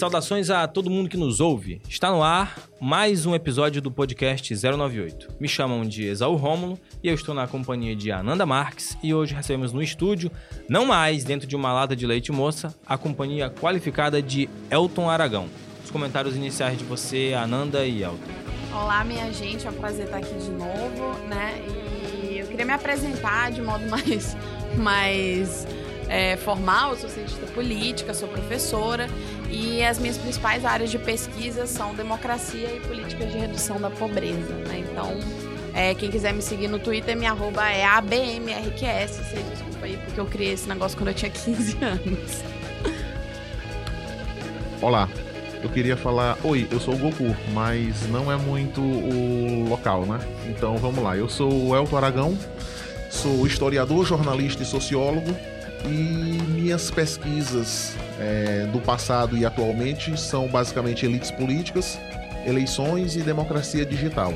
Saudações a todo mundo que nos ouve. Está no ar mais um episódio do podcast 098. Me chamam de Exaú Rômulo e eu estou na companhia de Ananda Marques e hoje recebemos no estúdio, não mais dentro de uma lata de leite moça, a companhia qualificada de Elton Aragão. Os comentários iniciais de você, Ananda e Elton. Olá, minha gente, é um prazer estar aqui de novo, né? E eu queria me apresentar de modo mais, mais é, formal, eu sou cientista política, sou professora e as minhas principais áreas de pesquisa são democracia e políticas de redução da pobreza. Né? Então, é, quem quiser me seguir no Twitter, minha arroba é ABMRQS. Vocês desculpa aí, porque eu criei esse negócio quando eu tinha 15 anos. Olá, eu queria falar: Oi, eu sou o Goku, mas não é muito o local, né? Então vamos lá. Eu sou o Elton Aragão, sou historiador, jornalista e sociólogo e minhas pesquisas é, do passado e atualmente são basicamente elites políticas, eleições e democracia digital.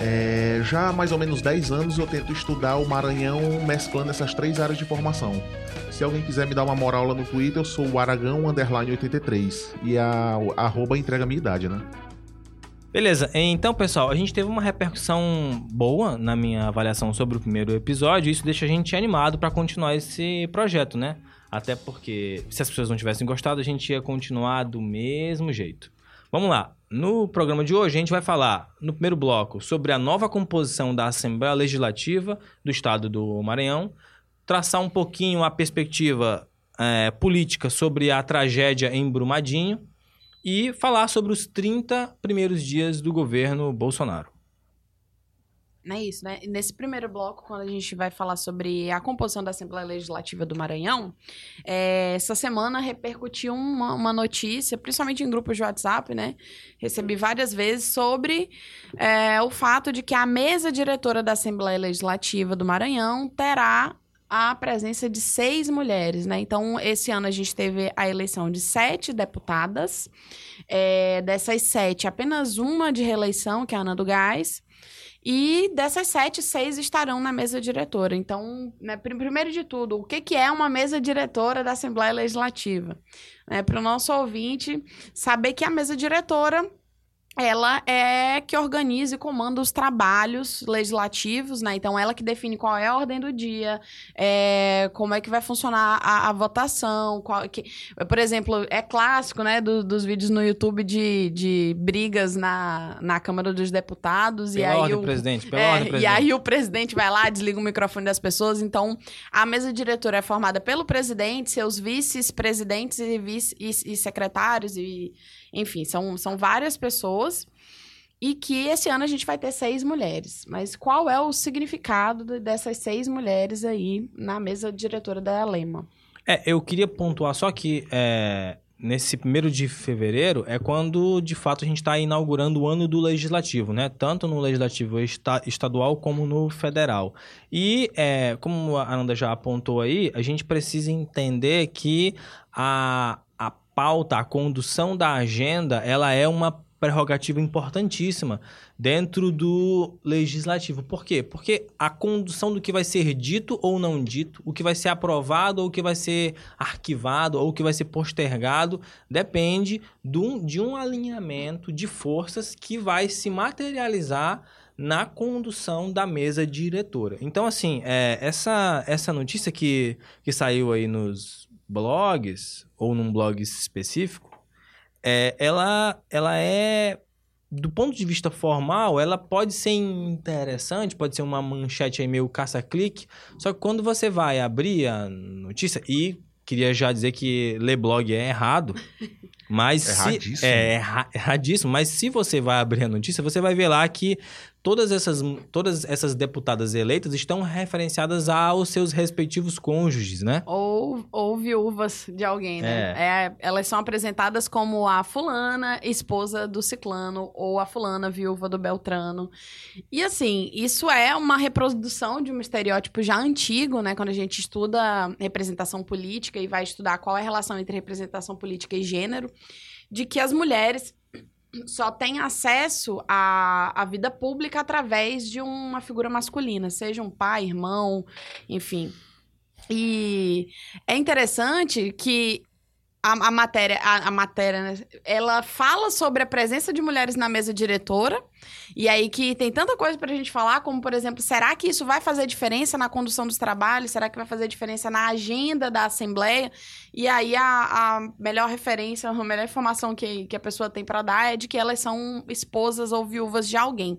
É, já há mais ou menos 10 anos eu tento estudar o Maranhão mesclando essas três áreas de formação. Se alguém quiser me dar uma moral lá no Twitter, eu sou o Aragão 83 e a, a arroba entrega a minha idade, né? Beleza, então pessoal, a gente teve uma repercussão boa na minha avaliação sobre o primeiro episódio, isso deixa a gente animado para continuar esse projeto, né? Até porque se as pessoas não tivessem gostado, a gente ia continuar do mesmo jeito. Vamos lá. No programa de hoje, a gente vai falar, no primeiro bloco, sobre a nova composição da Assembleia Legislativa do Estado do Maranhão, traçar um pouquinho a perspectiva é, política sobre a tragédia em Brumadinho e falar sobre os 30 primeiros dias do governo Bolsonaro. É isso, né? Nesse primeiro bloco, quando a gente vai falar sobre a composição da Assembleia Legislativa do Maranhão, é, essa semana repercutiu uma, uma, notícia, principalmente em grupos de WhatsApp, né? Recebi várias vezes sobre é, o fato de que a mesa diretora da Assembleia Legislativa do Maranhão terá a presença de seis mulheres, né? Então, esse ano a gente teve a eleição de sete deputadas. É, dessas sete, apenas uma de reeleição, que é a Ana do Gás. E dessas sete, seis estarão na mesa diretora. Então, né, primeiro de tudo, o que, que é uma mesa diretora da Assembleia Legislativa? É, Para o nosso ouvinte saber que a mesa diretora ela é que organiza e comanda os trabalhos legislativos, né? Então, ela que define qual é a ordem do dia, é, como é que vai funcionar a, a votação. Qual, que, por exemplo, é clássico, né, do, dos vídeos no YouTube de, de brigas na, na Câmara dos Deputados. Pela e aí ordem, o, presidente, pela é, ordem, E presidente. aí o presidente vai lá, desliga o microfone das pessoas. Então, a mesa diretora é formada pelo presidente, seus vice-presidentes e, vice, e, e secretários e enfim, são, são várias pessoas. E que esse ano a gente vai ter seis mulheres. Mas qual é o significado dessas seis mulheres aí na mesa diretora da Alema? É, eu queria pontuar só que é, nesse primeiro de fevereiro é quando, de fato, a gente está inaugurando o ano do legislativo, né? Tanto no legislativo esta, estadual como no federal. E, é, como a Ananda já apontou aí, a gente precisa entender que a pauta, a condução da agenda, ela é uma prerrogativa importantíssima dentro do legislativo. Por quê? Porque a condução do que vai ser dito ou não dito, o que vai ser aprovado ou o que vai ser arquivado ou o que vai ser postergado, depende de um, alinhamento de forças que vai se materializar na condução da mesa diretora. Então, assim, é, essa, essa notícia que, que saiu aí nos blogs ou num blog específico, é, ela, ela é do ponto de vista formal, ela pode ser interessante, pode ser uma manchete aí meio caça-clique, só que quando você vai abrir a notícia, e queria já dizer que ler blog é errado, mas Erradíssimo. se, é erra, erradíssimo, mas se você vai abrir a notícia, você vai ver lá que todas essas, todas essas deputadas eleitas estão referenciadas aos seus respectivos cônjuges, né? Ou, ou viúvas de alguém, né? É, elas são apresentadas como a fulana, esposa do ciclano, ou a fulana, viúva do Beltrano. E assim, isso é uma reprodução de um estereótipo já antigo, né? Quando a gente estuda representação política e vai estudar qual é a relação entre representação política e gênero, de que as mulheres só tem acesso à, à vida pública através de uma figura masculina, seja um pai, irmão, enfim. E é interessante que a, a matéria, a, a matéria, né? Ela fala sobre a presença de mulheres na mesa diretora. E aí que tem tanta coisa pra gente falar, como, por exemplo, será que isso vai fazer diferença na condução dos trabalhos? Será que vai fazer diferença na agenda da Assembleia? E aí a, a melhor referência, a melhor informação que, que a pessoa tem para dar é de que elas são esposas ou viúvas de alguém.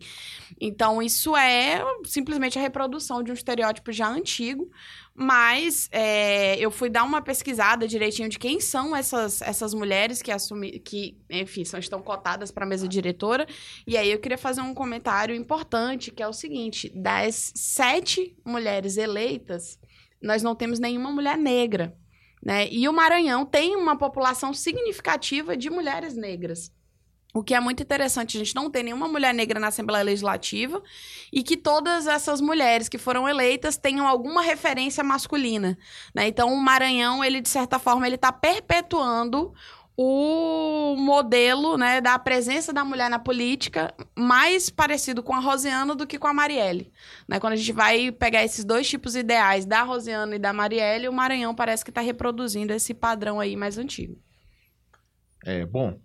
Então, isso é simplesmente a reprodução de um estereótipo já antigo. Mas é, eu fui dar uma pesquisada direitinho de quem são essas, essas mulheres que assumem, que, enfim, são, estão cotadas para a mesa diretora. E aí eu queria fazer um comentário importante, que é o seguinte: das sete mulheres eleitas, nós não temos nenhuma mulher negra. Né? E o Maranhão tem uma população significativa de mulheres negras. O que é muito interessante, a gente não tem nenhuma mulher negra na Assembleia Legislativa e que todas essas mulheres que foram eleitas tenham alguma referência masculina. Né? Então, o Maranhão, ele, de certa forma, ele está perpetuando o modelo né, da presença da mulher na política mais parecido com a Rosiana do que com a Marielle. Né? Quando a gente vai pegar esses dois tipos ideais da Rosiana e da Marielle, o Maranhão parece que está reproduzindo esse padrão aí mais antigo. É, bom,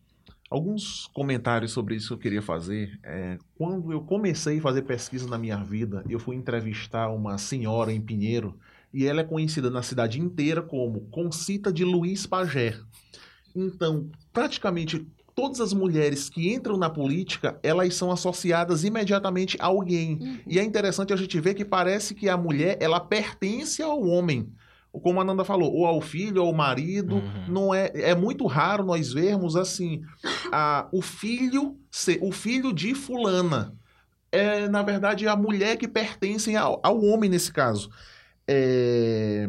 Alguns comentários sobre isso que eu queria fazer. É, quando eu comecei a fazer pesquisa na minha vida, eu fui entrevistar uma senhora em Pinheiro e ela é conhecida na cidade inteira como Concita de Luiz Pagé. Então, praticamente todas as mulheres que entram na política, elas são associadas imediatamente a alguém. Uhum. E é interessante a gente ver que parece que a mulher, ela pertence ao homem como a Nanda falou, ou ao filho ou ao marido. Uhum. Não é, é muito raro nós vermos assim, a, o filho, o filho de fulana. É, na verdade, a mulher que pertence ao, ao homem nesse caso. É,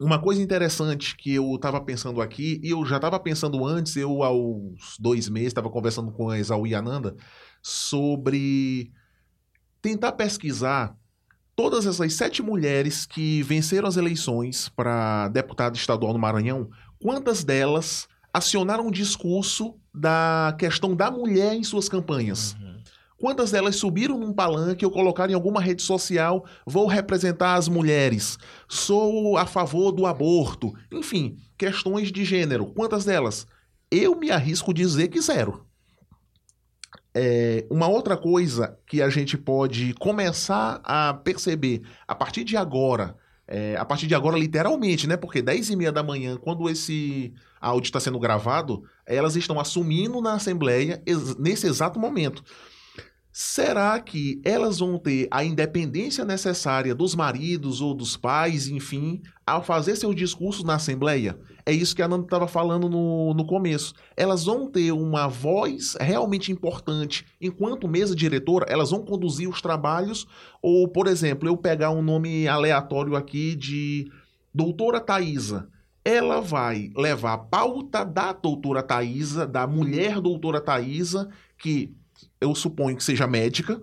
uma coisa interessante que eu estava pensando aqui, e eu já estava pensando antes, eu aos dois meses estava conversando com a Exaú e Ananda, sobre tentar pesquisar todas essas sete mulheres que venceram as eleições para deputado estadual no Maranhão, quantas delas acionaram o discurso da questão da mulher em suas campanhas? Uhum. Quantas delas subiram num palanque ou colocaram em alguma rede social, vou representar as mulheres, sou a favor do aborto, enfim, questões de gênero. Quantas delas? Eu me arrisco dizer que zero. É, uma outra coisa que a gente pode começar a perceber a partir de agora, é, a partir de agora, literalmente, né? Porque 10 e meia da manhã, quando esse áudio está sendo gravado, elas estão assumindo na Assembleia nesse exato momento. Será que elas vão ter a independência necessária dos maridos ou dos pais, enfim, ao fazer seu discurso na Assembleia? É isso que a Nanda estava falando no, no começo. Elas vão ter uma voz realmente importante enquanto mesa diretora, elas vão conduzir os trabalhos, ou, por exemplo, eu pegar um nome aleatório aqui de doutora Thaisa ela vai levar a pauta da doutora Thaisa, da mulher doutora Thaisa, que eu suponho que seja médica,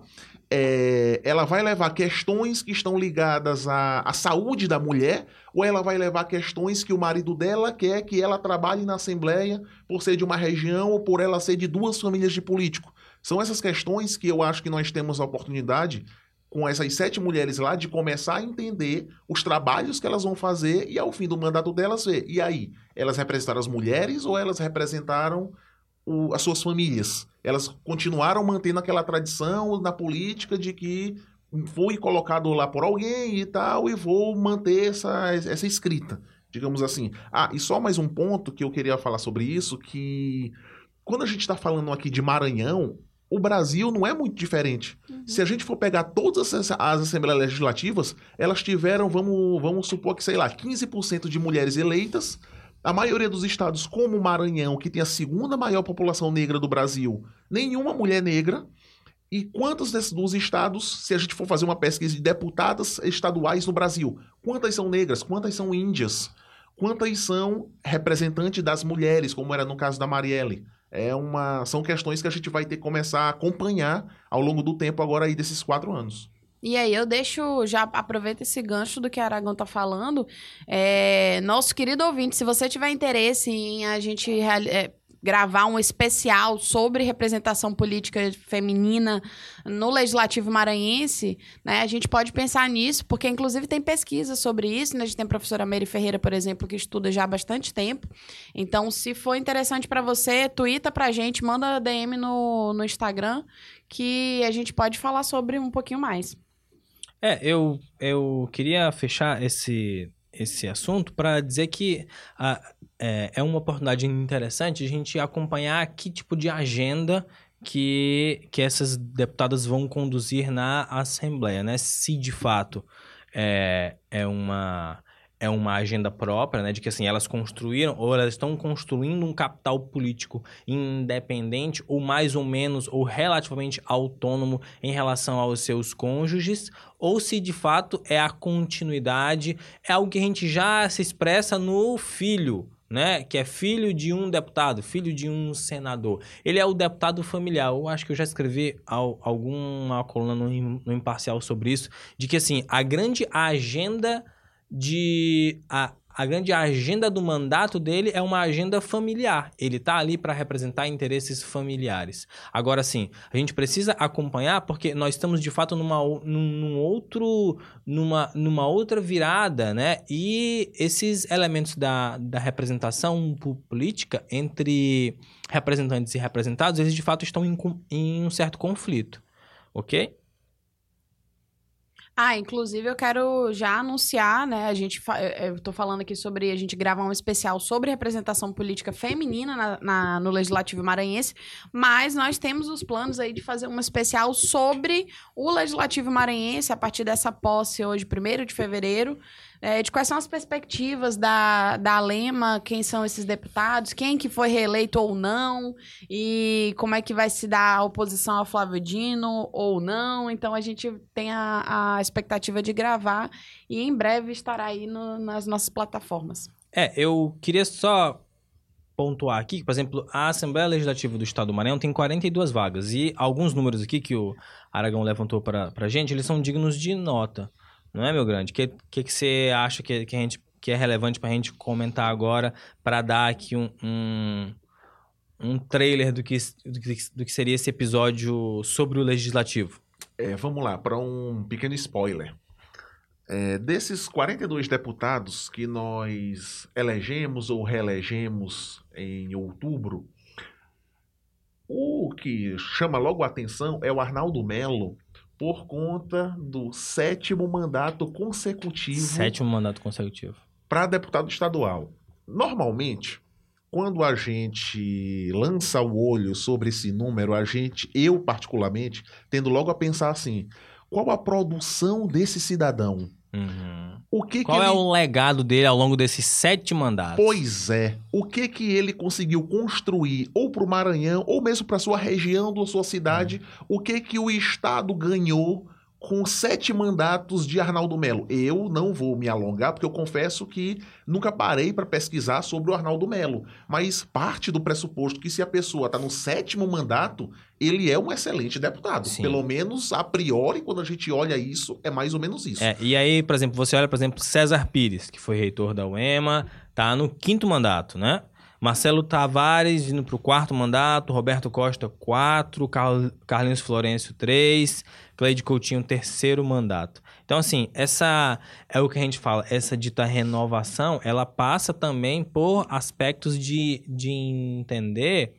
é, ela vai levar questões que estão ligadas à, à, saúde da mulher, ou ela vai levar questões que o marido dela quer que ela trabalhe na Assembleia por ser de uma região ou por ela ser de duas famílias de político. São essas questões que eu acho que nós temos a oportunidade, com essas sete mulheres lá, de começar a entender os trabalhos que elas vão fazer e ao fim do mandato delas ver. E aí, elas representaram as mulheres ou elas representaram o, as suas famílias. Elas continuaram mantendo aquela tradição na política de que fui colocado lá por alguém e tal, e vou manter essa, essa escrita, digamos assim. Ah, e só mais um ponto que eu queria falar sobre isso, que quando a gente está falando aqui de Maranhão, o Brasil não é muito diferente. Uhum. Se a gente for pegar todas as, as assembleias legislativas, elas tiveram, vamos, vamos supor que, sei lá, 15% de mulheres eleitas, a maioria dos estados, como o Maranhão, que tem a segunda maior população negra do Brasil, nenhuma mulher negra. E quantos desses dos estados, se a gente for fazer uma pesquisa de deputadas estaduais no Brasil, quantas são negras, quantas são índias, quantas são representantes das mulheres, como era no caso da Marielle? É uma, são questões que a gente vai ter que começar a acompanhar ao longo do tempo agora aí desses quatro anos. E aí eu deixo, já aproveito esse gancho do que a Aragão tá falando. É, nosso querido ouvinte, se você tiver interesse em a gente é, gravar um especial sobre representação política feminina no Legislativo Maranhense, né, a gente pode pensar nisso, porque inclusive tem pesquisa sobre isso, né? A gente tem a professora Mary Ferreira, por exemplo, que estuda já há bastante tempo. Então, se for interessante para você, twitta pra gente, manda DM no, no Instagram, que a gente pode falar sobre um pouquinho mais. É, eu, eu queria fechar esse, esse assunto para dizer que a, é, é uma oportunidade interessante a gente acompanhar que tipo de agenda que, que essas deputadas vão conduzir na Assembleia, né? Se de fato é, é uma é uma agenda própria, né, de que assim elas construíram ou elas estão construindo um capital político independente ou mais ou menos ou relativamente autônomo em relação aos seus cônjuges, ou se de fato é a continuidade, é algo que a gente já se expressa no filho, né, que é filho de um deputado, filho de um senador. Ele é o deputado familiar. Eu acho que eu já escrevi alguma coluna no, no Imparcial sobre isso, de que assim, a grande agenda de a, a grande agenda do mandato dele é uma agenda familiar. Ele está ali para representar interesses familiares. Agora sim, a gente precisa acompanhar porque nós estamos de fato numa, num, num outro, numa, numa outra virada, né? E esses elementos da, da representação política entre representantes e representados, eles de fato estão em, em um certo conflito, ok? Ah, inclusive eu quero já anunciar, né? A gente eu tô falando aqui sobre a gente gravar um especial sobre representação política feminina na, na, no Legislativo Maranhense, mas nós temos os planos aí de fazer um especial sobre o Legislativo Maranhense a partir dessa posse hoje, 1 de fevereiro é, de quais são as perspectivas da, da Lema, quem são esses deputados, quem que foi reeleito ou não, e como é que vai se dar a oposição ao Flávio Dino ou não. Então a gente tem a, a expectativa de gravar e em breve estará aí no, nas nossas plataformas. É, eu queria só pontuar aqui que, por exemplo, a Assembleia Legislativa do Estado do Maranhão tem 42 vagas e alguns números aqui que o Aragão levantou para a gente, eles são dignos de nota. Não é, meu grande? O que, que, que você acha que, que, a gente, que é relevante para a gente comentar agora para dar aqui um, um, um trailer do que, do, que, do que seria esse episódio sobre o Legislativo? É, vamos lá, para um pequeno spoiler. É, desses 42 deputados que nós elegemos ou reelegemos em outubro, o que chama logo a atenção é o Arnaldo Melo, por conta do sétimo mandato consecutivo. Sétimo mandato consecutivo. Para deputado estadual. Normalmente, quando a gente lança o olho sobre esse número, a gente, eu particularmente, tendo logo a pensar assim: qual a produção desse cidadão? Uhum. O que Qual que é ele... o legado dele ao longo desses sete mandatos? Pois é. O que que ele conseguiu construir, ou para o Maranhão, ou mesmo para sua região, ou sua cidade? Uhum. O que que o Estado ganhou com sete mandatos de Arnaldo Melo. Eu não vou me alongar, porque eu confesso que nunca parei para pesquisar sobre o Arnaldo Melo. Mas parte do pressuposto que se a pessoa está no sétimo mandato, ele é um excelente deputado. Sim. Pelo menos a priori, quando a gente olha isso, é mais ou menos isso. É, e aí, por exemplo, você olha, por exemplo, César Pires, que foi reitor da UEMA, tá no quinto mandato, né? Marcelo Tavares indo para o quarto mandato, Roberto Costa, quatro, Carlinhos Florencio, três, Cleide Coutinho, terceiro mandato. Então, assim, essa é o que a gente fala, essa dita renovação, ela passa também por aspectos de, de entender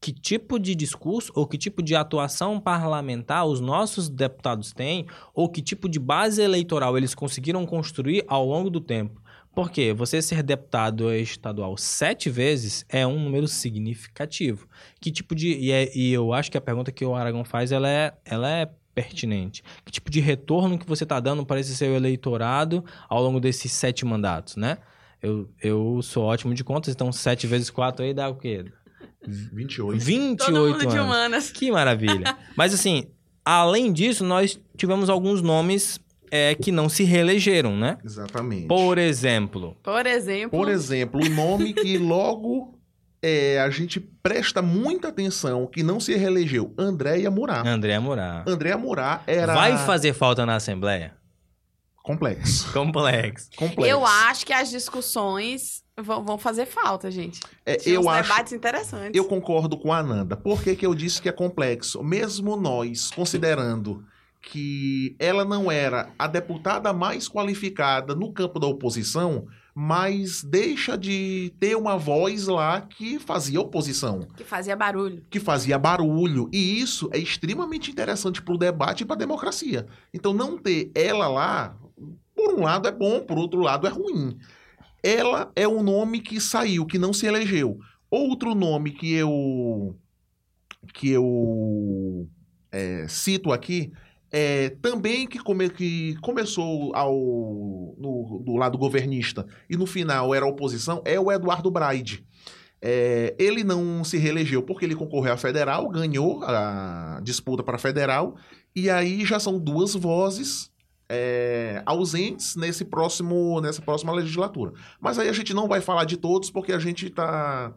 que tipo de discurso ou que tipo de atuação parlamentar os nossos deputados têm ou que tipo de base eleitoral eles conseguiram construir ao longo do tempo. Porque você ser deputado estadual sete vezes é um número significativo. Que tipo de. E, é, e eu acho que a pergunta que o Aragão faz ela é, ela é pertinente. Que tipo de retorno que você está dando para esse seu eleitorado ao longo desses sete mandatos, né? Eu, eu sou ótimo de contas, então sete vezes quatro aí dá o quê? 28. 28 Todo mundo anos. de humanas. Que maravilha. Mas assim, além disso, nós tivemos alguns nomes é, que não se reelegeram, né? Exatamente. Por exemplo. Por exemplo. Por exemplo, o nome que logo é, a gente presta muita atenção, que não se reelegeu, Andréia Murá. Andréia Murá. Andréia Murá era... Vai fazer falta na Assembleia? Complexo. Complexo. Complexo. Eu acho que as discussões Vão, vão fazer falta, gente. É, Tinha eu acho. debates interessantes. Eu concordo com a Ananda. Por que, que eu disse que é complexo? Mesmo nós considerando que ela não era a deputada mais qualificada no campo da oposição, mas deixa de ter uma voz lá que fazia oposição, Que fazia barulho. que fazia barulho. E isso é extremamente interessante para o debate e para a democracia. Então, não ter ela lá, por um lado é bom, por outro lado é ruim. Ela é um nome que saiu, que não se elegeu. Outro nome que eu que eu é, cito aqui é também que, come, que começou ao, no, do lado governista e no final era oposição é o Eduardo Braide. É, ele não se reelegeu porque ele concorreu à federal, ganhou a disputa para a federal, e aí já são duas vozes é, ausentes nesse próximo, nessa próxima legislatura. Mas aí a gente não vai falar de todos porque a gente está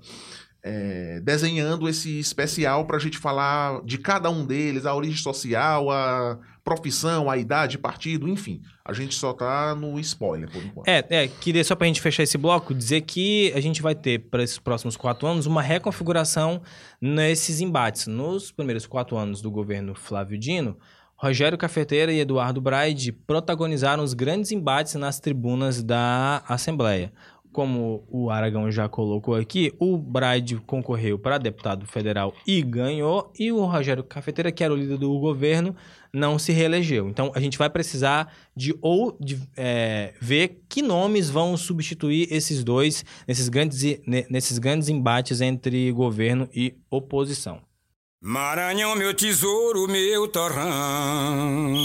é, desenhando esse especial para a gente falar de cada um deles, a origem social, a profissão, a idade, partido, enfim. A gente só tá no spoiler por enquanto. É, é, queria só pra gente fechar esse bloco, dizer que a gente vai ter, para esses próximos quatro anos, uma reconfiguração nesses embates. Nos primeiros quatro anos do governo Flávio Dino, Rogério Cafeteira e Eduardo Braide protagonizaram os grandes embates nas tribunas da Assembleia. Como o Aragão já colocou aqui, o Braide concorreu para deputado federal e ganhou, e o Rogério Cafeteira, que era o líder do governo, não se reelegeu. Então a gente vai precisar de ou de, é, ver que nomes vão substituir esses dois nesses grandes, ne- nesses grandes embates entre governo e oposição. Maranhão, meu tesouro, meu torrão.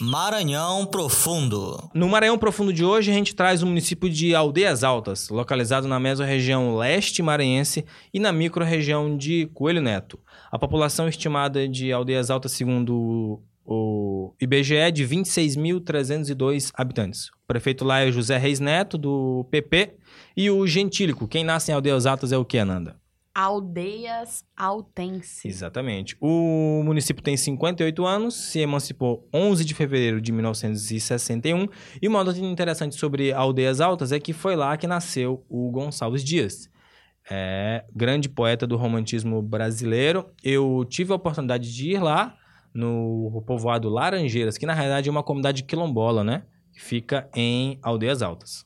Maranhão Profundo. No Maranhão Profundo de hoje, a gente traz o município de Aldeias Altas, localizado na mesorregião leste maranhense e na microrregião de Coelho Neto. A população estimada de Aldeias Altas, segundo o IBGE, é de 26.302 habitantes. O prefeito lá é José Reis Neto, do PP, e o Gentílico. Quem nasce em Aldeias Altas é o que, Ananda? Aldeias Altenses. Exatamente. O município tem 58 anos, se emancipou 11 de fevereiro de 1961. E uma nota interessante sobre Aldeias Altas é que foi lá que nasceu o Gonçalves Dias. É, grande poeta do romantismo brasileiro. Eu tive a oportunidade de ir lá no povoado Laranjeiras, que na realidade é uma comunidade quilombola, né? Que fica em Aldeias Altas.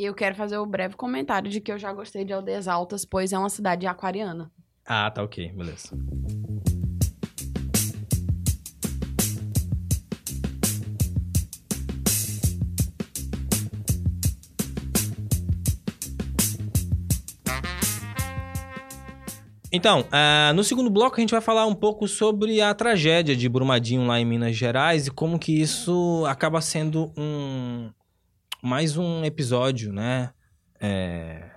E eu quero fazer o breve comentário de que eu já gostei de Aldeias Altas, pois é uma cidade aquariana. Ah, tá ok, beleza. Então, ah, no segundo bloco a gente vai falar um pouco sobre a tragédia de Brumadinho lá em Minas Gerais e como que isso acaba sendo um mais um episódio, né, é,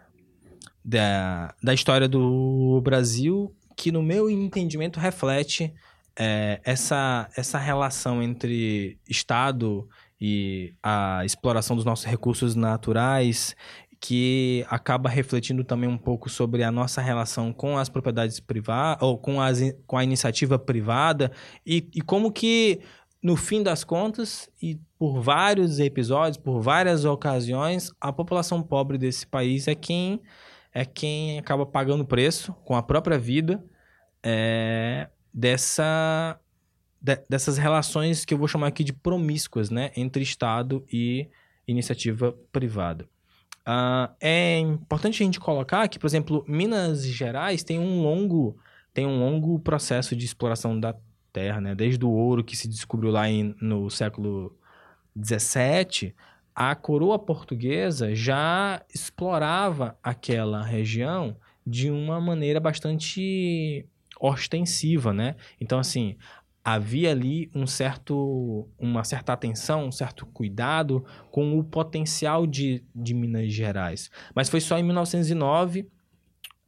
da, da história do Brasil que no meu entendimento reflete é, essa, essa relação entre Estado e a exploração dos nossos recursos naturais que acaba refletindo também um pouco sobre a nossa relação com as propriedades privadas ou com, as, com a iniciativa privada e, e como que no fim das contas e por vários episódios, por várias ocasiões, a população pobre desse país é quem é quem acaba pagando preço com a própria vida é, dessa de- dessas relações que eu vou chamar aqui de promíscuas, né, entre Estado e iniciativa privada. Ah, é importante a gente colocar que, por exemplo, Minas Gerais tem um longo tem um longo processo de exploração da terra, né? Desde o ouro que se descobriu lá em- no século XVII, a coroa portuguesa já explorava aquela região de uma maneira bastante ostensiva, né? Então, assim, havia ali um certo, uma certa atenção, um certo cuidado com o potencial de, de Minas Gerais. Mas foi só em 1909,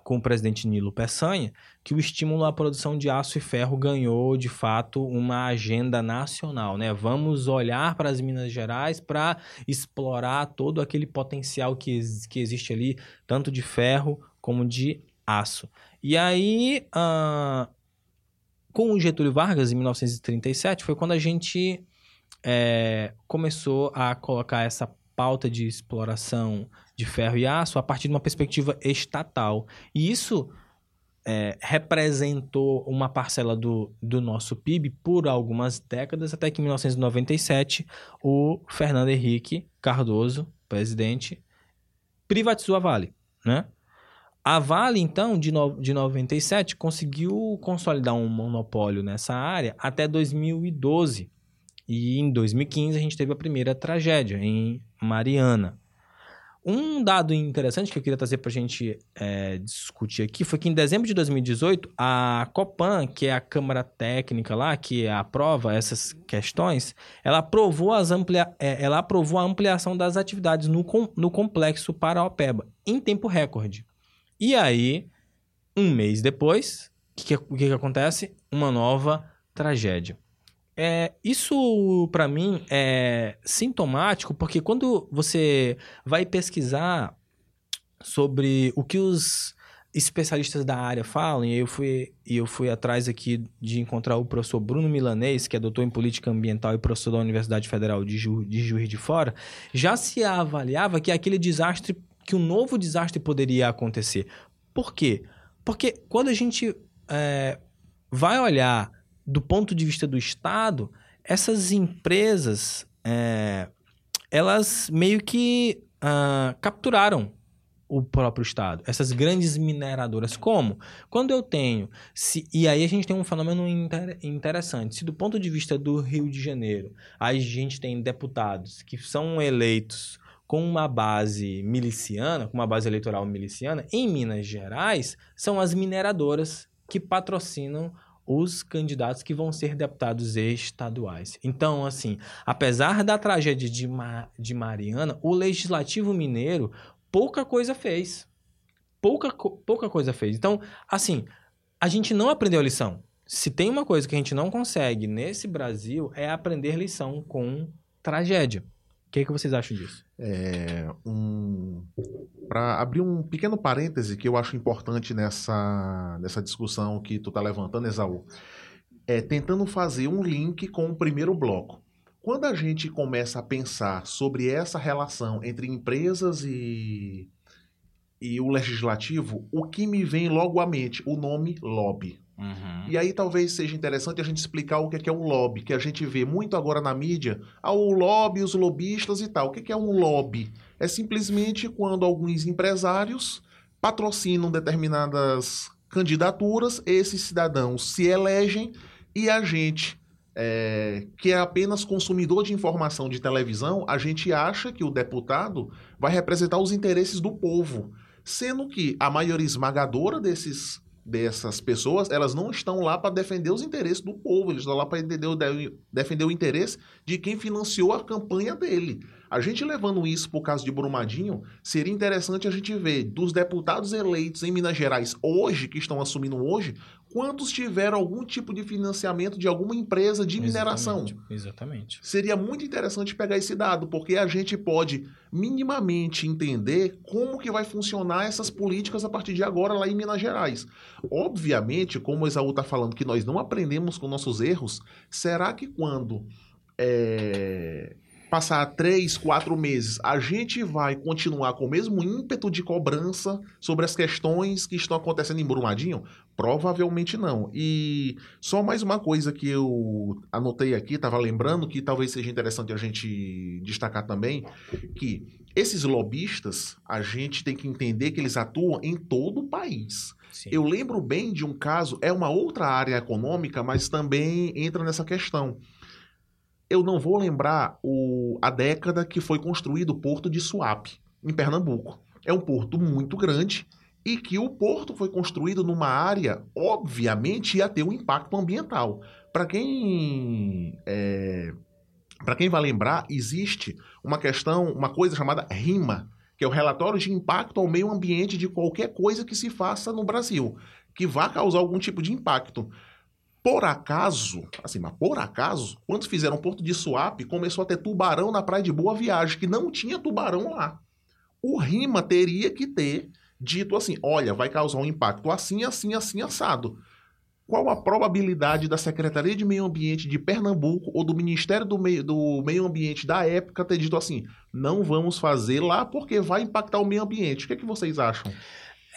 com o presidente Nilo Peçanha, que o estímulo à produção de aço e ferro ganhou, de fato, uma agenda nacional. Né? Vamos olhar para as Minas Gerais para explorar todo aquele potencial que, que existe ali, tanto de ferro como de aço. E aí, ah, com o Getúlio Vargas, em 1937, foi quando a gente é, começou a colocar essa pauta de exploração de ferro e aço a partir de uma perspectiva estatal. E isso é, representou uma parcela do, do nosso PIB por algumas décadas, até que em 1997 o Fernando Henrique Cardoso, presidente, privatizou a Vale, né? A Vale, então, de, no, de 97, conseguiu consolidar um monopólio nessa área até 2012. E em 2015 a gente teve a primeira tragédia em Mariana. Um dado interessante que eu queria trazer para a gente é, discutir aqui foi que em dezembro de 2018, a Copan, que é a Câmara Técnica lá, que aprova essas questões, ela aprovou, as amplia, é, ela aprovou a ampliação das atividades no, no complexo Paraopeba, em tempo recorde. E aí, um mês depois, o que, que, que, acontece? Uma nova tragédia. É, isso, para mim, é sintomático, porque quando você vai pesquisar sobre o que os especialistas da área falam, e eu fui, eu fui atrás aqui de encontrar o professor Bruno Milanês, que é doutor em política ambiental e professor da Universidade Federal de, Ju, de Juiz de Fora, já se avaliava que aquele desastre, que um novo desastre poderia acontecer. Por quê? Porque quando a gente é, vai olhar do ponto de vista do Estado, essas empresas, é, elas meio que uh, capturaram o próprio Estado. Essas grandes mineradoras. Como? Quando eu tenho... Se, e aí a gente tem um fenômeno inter, interessante. Se do ponto de vista do Rio de Janeiro, a gente tem deputados que são eleitos com uma base miliciana, com uma base eleitoral miliciana, em Minas Gerais, são as mineradoras que patrocinam os candidatos que vão ser deputados estaduais. Então, assim, apesar da tragédia de, Ma de Mariana, o Legislativo Mineiro pouca coisa fez. Pouca, pouca coisa fez. Então, assim, a gente não aprendeu a lição. Se tem uma coisa que a gente não consegue nesse Brasil é aprender lição com tragédia. Que, que vocês acham disso? É, um... Para abrir um pequeno parêntese que eu acho importante nessa, nessa discussão que tu tá levantando, Exaú, é tentando fazer um link com o primeiro bloco. Quando a gente começa a pensar sobre essa relação entre empresas e, e o legislativo, o que me vem logo à mente? O nome lobby. Uhum. E aí talvez seja interessante a gente explicar o que é, um lobby, que a gente vê muito agora na mídia, ah, o lobby, os lobistas e tal. O que é um lobby? É simplesmente quando alguns empresários patrocinam determinadas candidaturas, esses cidadãos se elegem e a gente, é, que é apenas consumidor de informação de televisão, a gente acha que o deputado vai representar os interesses do povo. Sendo que a maioria esmagadora desses dessas pessoas, elas não estão lá para defender os interesses do povo, eles estão lá para defender o interesse de quem financiou a campanha dele. A gente levando isso por caso de Brumadinho, seria interessante a gente ver dos deputados eleitos em Minas Gerais hoje, que estão assumindo hoje, quantos tiveram algum tipo de financiamento de alguma empresa de mineração. Exatamente. Exatamente. Seria muito interessante pegar esse dado, porque a gente pode minimamente entender como que vai funcionar essas políticas a partir de agora lá em Minas Gerais. Obviamente, como o Exaú está falando que nós não aprendemos com nossos erros, será que quando é, passar três, quatro meses, a gente vai continuar com o mesmo ímpeto de cobrança sobre as questões que estão acontecendo em Brumadinho? Provavelmente não. E só mais uma coisa que eu anotei aqui, estava lembrando, que talvez seja interessante a gente destacar também, que esses lobistas, a gente tem que entender que eles atuam em todo o país. Sim. Eu lembro bem de um caso, é uma outra área econômica, mas também entra nessa questão eu não vou lembrar o, a década que foi construído o porto de Suape, em Pernambuco. É um porto muito grande e que o porto foi construído numa área, obviamente, ia ter um impacto ambiental. Para quem é, para quem vai lembrar, existe uma questão, uma coisa chamada RIMA, que é o relatório de impacto ao meio ambiente de qualquer coisa que se faça no Brasil, que vá causar algum tipo de impacto. Por acaso, assim, mas por acaso, quando fizeram Porto de Suape, começou a ter tubarão na praia de Boa Viagem, que não tinha tubarão lá. O RIMA teria que ter dito assim: olha, vai causar um impacto assim, assim, assim, assado. qual a probabilidade da Secretaria de Meio Ambiente de Pernambuco ou do Ministério do Meio, do Meio Ambiente da época ter dito assim: não vamos fazer lá porque vai impactar o meio ambiente? O que, é que vocês acham?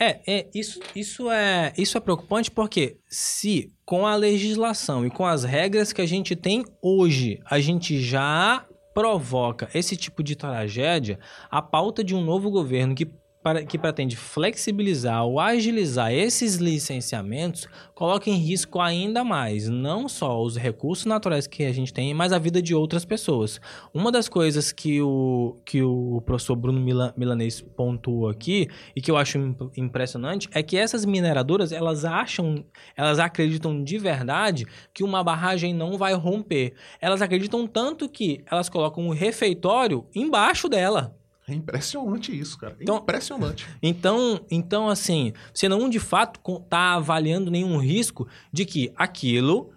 É, é isso, isso é isso é preocupante porque se com a legislação e com as regras que a gente tem hoje, a gente já provoca esse tipo de tragédia, a pauta de um novo governo que para, que pretende flexibilizar ou agilizar esses licenciamentos coloca em risco ainda mais, não só os recursos naturais que a gente tem, mas a vida de outras pessoas. Uma das coisas que o, que o professor Bruno Milan, Milanês pontuou aqui e que eu acho impressionante é que essas mineradoras, elas acham, elas acreditam de verdade que uma barragem não vai romper. Elas acreditam tanto que elas colocam um refeitório embaixo dela. É impressionante isso, cara. Então, impressionante. Então, então, assim, você não de fato está avaliando nenhum risco de que aquilo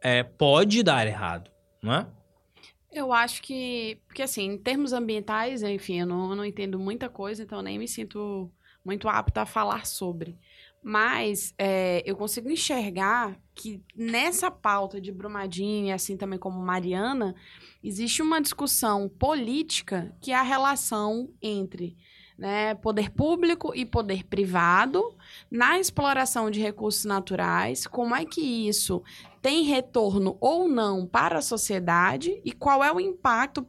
é, pode dar errado, não é? Eu acho que, porque assim, em termos ambientais, enfim, eu não, eu não entendo muita coisa, então nem me sinto muito apta a falar sobre. Mas é, eu consigo enxergar que nessa pauta de Brumadinho, e assim também como Mariana, existe uma discussão política que é a relação entre né, poder público e poder privado na exploração de recursos naturais, como é que isso tem retorno ou não para a sociedade e qual é o impacto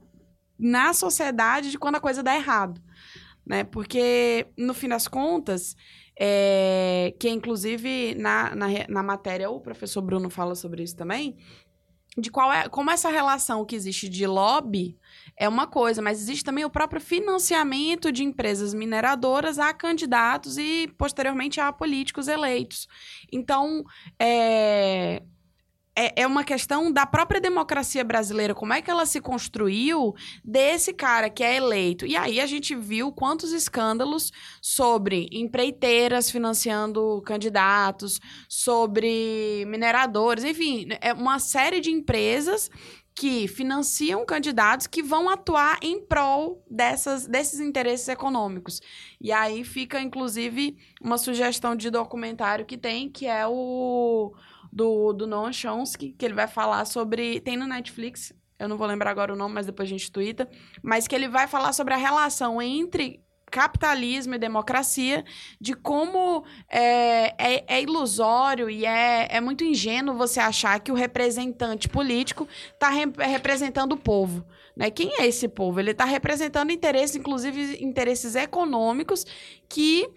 na sociedade de quando a coisa dá errado. Né? Porque, no fim das contas, é, que inclusive na, na, na matéria o professor Bruno fala sobre isso também, de qual é, como essa relação que existe de lobby é uma coisa, mas existe também o próprio financiamento de empresas mineradoras a candidatos e, posteriormente, a políticos eleitos. Então, é, é, é uma questão da própria democracia brasileira, como é que ela se construiu desse cara que é eleito. E aí a gente viu quantos escândalos sobre empreiteiras financiando candidatos, sobre mineradores, enfim, é uma série de empresas que financiam candidatos que vão atuar em prol dessas, desses interesses econômicos. E aí fica, inclusive, uma sugestão de documentário que tem, que é o do, do Noam Chomsky, que ele vai falar sobre. Tem no Netflix, eu não vou lembrar agora o nome, mas depois a gente twitta. Mas que ele vai falar sobre a relação entre capitalismo e democracia, de como é, é, é, ilusório e é, é muito ingênuo você achar que o representante político está re representando o povo. Né? Quem é esse povo? Ele está representando interesses, inclusive interesses econômicos, que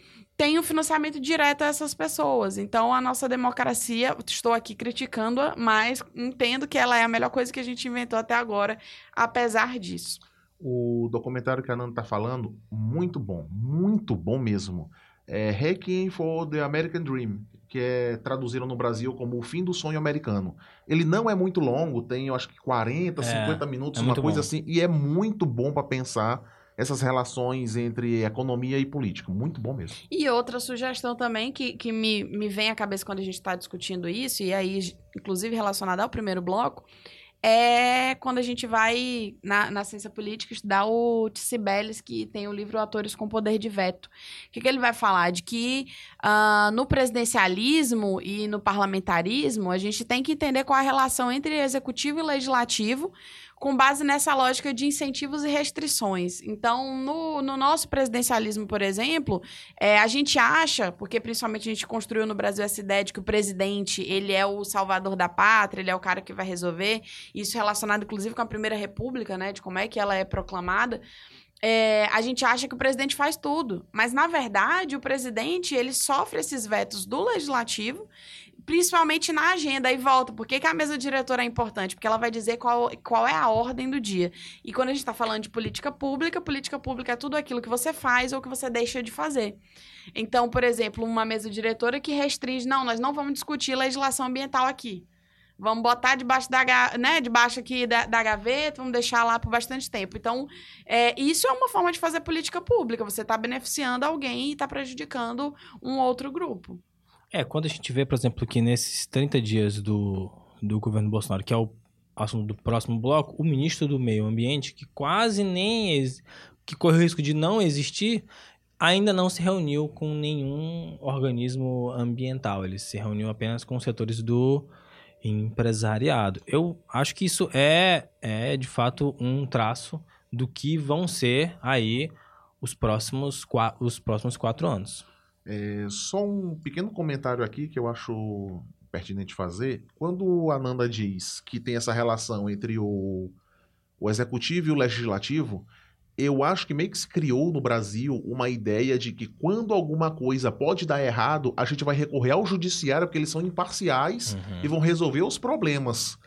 tem o um financiamento direto a essas pessoas. Então, a nossa democracia, estou aqui criticando-a, mas entendo que ela é a melhor coisa que a gente inventou até agora, apesar disso. O documentário que a Nanda está falando, muito bom, muito bom mesmo. É Requiem for the American Dream, que é traduziram no Brasil como O Fim do Sonho Americano. Ele não é muito longo, tem eu acho que 40, é, 50 minutos, é uma coisa bom. assim, e é muito bom para pensar essas relações entre economia e política. Muito bom mesmo. E outra sugestão também que, que me, me vem à cabeça quando a gente está discutindo isso, e aí, inclusive relacionada ao primeiro bloco, é quando a gente vai na, na ciência política estudar o Tissibelles, que tem o livro Atores com Poder de Veto. O que, que ele vai falar? De que uh, no presidencialismo e no parlamentarismo, a gente tem que entender qual a relação entre executivo e legislativo, com base nessa lógica de incentivos e restrições. Então, no, no nosso presidencialismo, por exemplo, é, a gente acha, porque principalmente a gente construiu no Brasil essa ideia de que o presidente ele é o salvador da pátria, ele é o cara que vai resolver, isso relacionado inclusive com a Primeira República, né, de como é que ela é proclamada. É, a gente acha que o presidente faz tudo, mas na verdade o presidente ele sofre esses vetos do legislativo principalmente na agenda, e volta. Por que, que a mesa diretora é importante? Porque ela vai dizer qual, qual é a ordem do dia. E quando a gente está falando de política pública, política pública é tudo aquilo que você faz ou que você deixa de fazer. Então, por exemplo, uma mesa diretora que restringe, não, nós não vamos discutir legislação ambiental aqui. Vamos botar debaixo da, né, debaixo aqui da, da gaveta, vamos deixar lá por bastante tempo. Então, é, isso é uma forma de fazer política pública. Você está beneficiando alguém e está prejudicando um outro grupo. É, quando a gente vê, por exemplo, que nesses 30 dias do, do governo Bolsonaro, que é o assunto do próximo bloco, o ministro do Meio Ambiente, que quase nem. que corre o risco de não existir, ainda não se reuniu com nenhum organismo ambiental. Ele se reuniu apenas com os setores do empresariado. Eu acho que isso é, é de fato um traço do que vão ser aí os próximos, os próximos quatro anos. É, só um pequeno comentário aqui que eu acho pertinente fazer. Quando a Nanda diz que tem essa relação entre o, o executivo e o legislativo, eu acho que meio que se criou no Brasil uma ideia de que quando alguma coisa pode dar errado, a gente vai recorrer ao judiciário porque eles são imparciais Uhum. e vão resolver os problemas.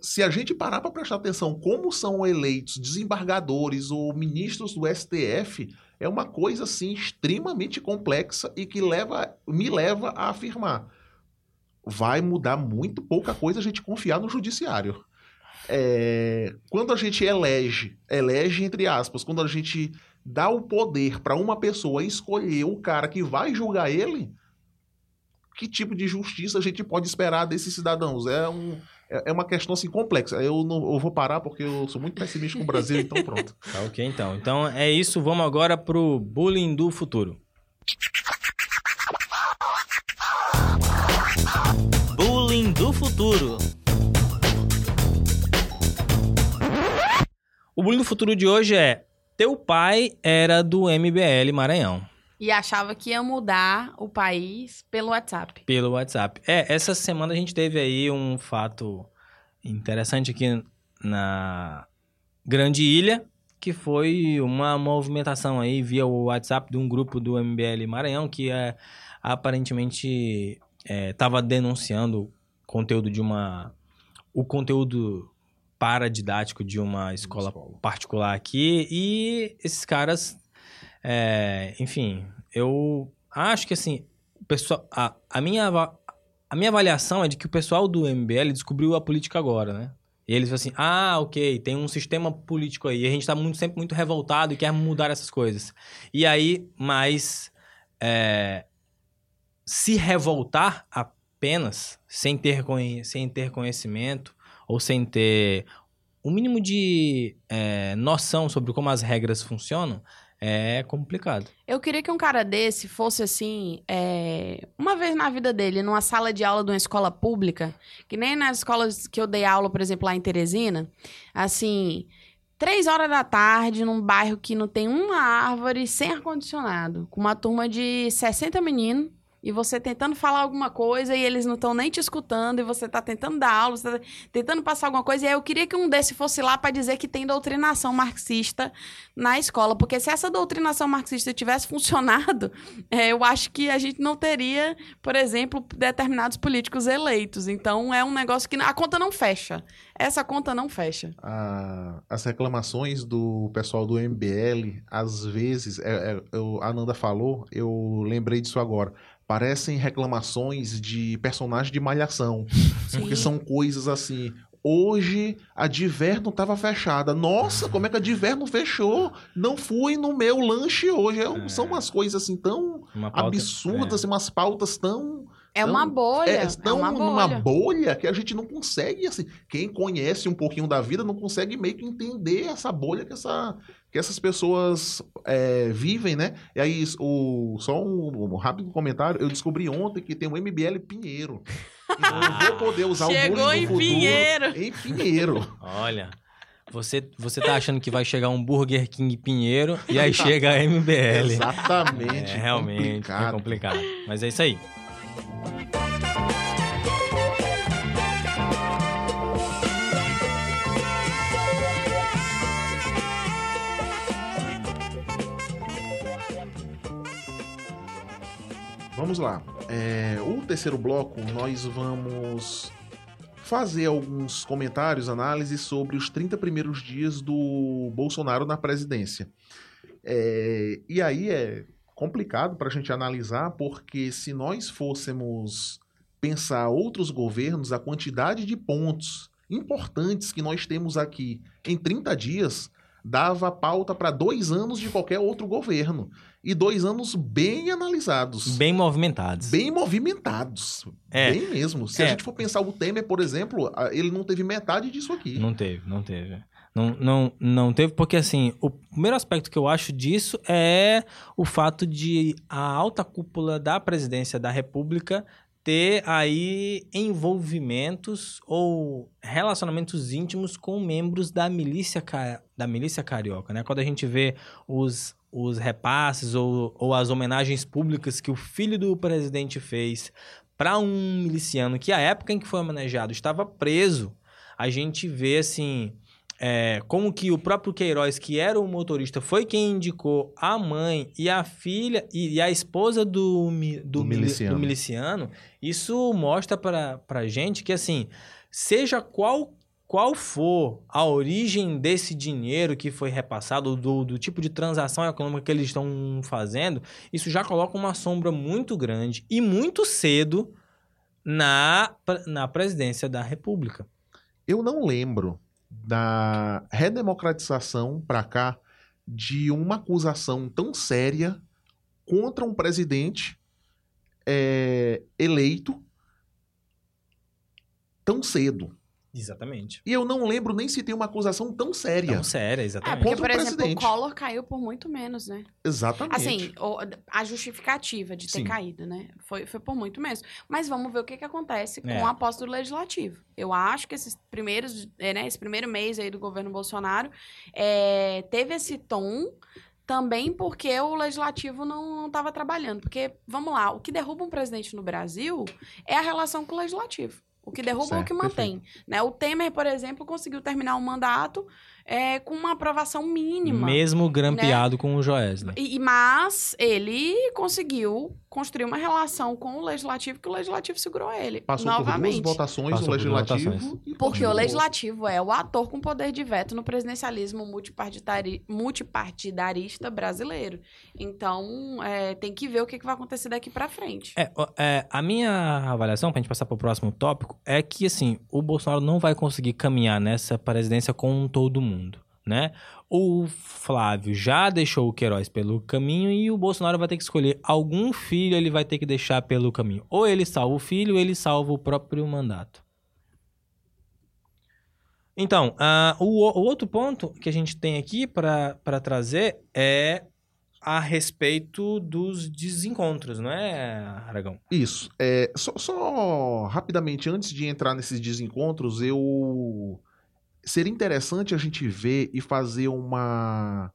Se a gente parar para prestar atenção como são eleitos desembargadores ou ministros do STF, é uma coisa assim extremamente complexa e que leva, me leva a afirmar. Vai mudar muito pouca coisa a gente confiar no judiciário. É, quando a gente elege, elege entre aspas, quando a gente dá o poder para uma pessoa escolher o cara que vai julgar ele, que tipo de justiça a gente pode esperar desses cidadãos? É, um, é é uma questão assim complexa. Eu não eu vou parar porque eu sou muito pessimista com o Brasil, então pronto. Tá ok, então. Então é isso. Vamos agora pro bullying do futuro. Bullying do futuro. O bullying do futuro de hoje é: teu pai era do MBL Maranhão. E achava que ia mudar o país pelo WhatsApp. Pelo WhatsApp. É, essa semana a gente teve aí um fato interessante aqui na Grande Ilha, que foi uma movimentação aí via o WhatsApp de um grupo do MBL Maranhão que é, aparentemente estava denunciando conteúdo de uma o conteúdo paradidático de uma escola particular aqui e esses caras é, enfim eu acho que assim o pessoal a, a minha a minha avaliação é de que o pessoal do MBL descobriu a política agora né? E eles falam assim ah ok tem um sistema político aí a gente tá muito, sempre muito revoltado e quer mudar essas coisas. E aí mas é, se revoltar apenas sem ter, sem ter conhecimento ou sem ter o mínimo de é, noção sobre como as regras funcionam é complicado. Eu queria que um cara desse fosse assim, é, uma vez na vida dele, numa sala de aula de uma escola pública, que nem nas escolas que eu dei aula, por exemplo, lá em Teresina, assim, três horas da tarde, num bairro que não tem uma árvore, sem ar-condicionado, com uma turma de 60 meninos, e você tentando falar alguma coisa e eles não estão nem te escutando, e você tá tentando dar aula, você tá tentando passar alguma coisa, e aí eu queria que um desse fosse lá para dizer que tem doutrinação marxista na escola, porque se essa doutrinação marxista tivesse funcionado, é, eu acho que a gente não teria, por exemplo, determinados políticos eleitos. Então é um negócio que a conta não fecha. Essa conta não fecha. a- as reclamações do pessoal do MBL, às vezes, é, é, eu- a Nanda falou, eu lembrei disso agora. Parecem reclamações de personagem de malhação. Porque são coisas assim. Hoje a Diverno estava fechada. Nossa, como é que a Diverno fechou? Não fui no meu lanche hoje. É É. São umas coisas assim tão Uma pauta- absurdas, umas pautas tão É uma bolha. é, É, estão uma numa bolha. bolha que a gente não consegue, assim, quem conhece um pouquinho da vida não consegue meio que entender essa bolha que, essa, que essas pessoas é, vivem, né? E aí, o, só um, um rápido comentário, eu descobri ontem que tem um MBL Pinheiro. Então eu vou poder usar Chegou o bullying em Pinheiro. em Pinheiro. Olha, você, você tá achando que vai chegar um Burger King Pinheiro e aí chega a MBL. Exatamente. É, realmente, complicado. é complicado. Mas é isso aí. Vamos lá. É, o terceiro bloco, nós vamos fazer alguns comentários, análises sobre os 30 primeiros dias do Bolsonaro na presidência. É, e aí é complicado para a gente analisar, porque se nós fôssemos pensar outros governos, a quantidade de pontos importantes que nós temos aqui em 30 dias dava pauta para dois anos de qualquer outro governo. E dois anos bem analisados. Bem movimentados. Bem movimentados. É. Bem mesmo. Se a É. gente for pensar o Temer, por exemplo, a- ele não teve metade disso aqui. Não teve, não teve. Não, não, não teve, porque assim, o primeiro aspecto que eu acho disso é o fato de a alta cúpula da presidência da República ter aí envolvimentos ou relacionamentos íntimos com membros da milícia, da milícia carioca, né? Quando a gente vê os, os repasses ou, ou as homenagens públicas que o filho do presidente fez para um miliciano que, a época em que foi homenageado, estava preso, a gente vê, assim, é, como que o próprio Queiroz, que era o motorista, foi quem indicou a mãe e a filha e, e a esposa do, do, Do mili- miliciano. do miliciano. Isso mostra pra, pra gente que, assim, seja qual, qual for a origem desse dinheiro que foi repassado, do, do tipo de transação econômica que eles estão fazendo, isso já coloca uma sombra muito grande e muito cedo na, na presidência da República. Eu não lembro da redemocratização pra cá de uma acusação tão séria contra um presidente é, eleito tão cedo. Exatamente. E eu não lembro nem se tem uma acusação tão séria. Tão séria, É, exatamente. porque, Contra por o exemplo, presidente. o Collor caiu por muito menos, né? Exatamente. Assim, o- a justificativa de ter Sim. caído, né? Foi, foi por muito menos. Mas vamos ver o que, que acontece com É. a aposta do legislativo. Eu acho que esses primeiros, é, né, esse primeiro mês aí do governo Bolsonaro é, teve esse tom também porque o legislativo não estava trabalhando. Porque, vamos lá, o que derruba um presidente no Brasil é a relação com o legislativo. O que derruba é o Certo, que mantém. Né? O Temer, por exemplo, conseguiu terminar o mandato é, com uma aprovação mínima. Mesmo grampeado com o Joesley. E, e- mas ele conseguiu construir uma relação com o legislativo que o legislativo segurou ele. Passou novamente. por duas votações Passou duas legislativo. votações. Porque o legislativo é o ator com poder de veto no presidencialismo multipartidari- multipartidarista brasileiro. Então, é, tem que ver o que, que vai acontecer daqui pra frente. É, é, a minha avaliação, pra gente passar pro próximo tópico, é que, assim, o Bolsonaro não vai conseguir caminhar nessa presidência com todo mundo, né? O Flávio já deixou o Queiroz pelo caminho e o Bolsonaro vai ter que escolher algum filho ele vai ter que deixar pelo caminho. Ou ele salva o filho, ou ele salva o próprio mandato. Então, ah, o, o outro ponto que a gente tem aqui para trazer é a respeito dos desencontros, não é, Aragão? Isso. É, só, só rapidamente, antes de entrar nesses desencontros, eu. Seria interessante a gente ver e fazer uma,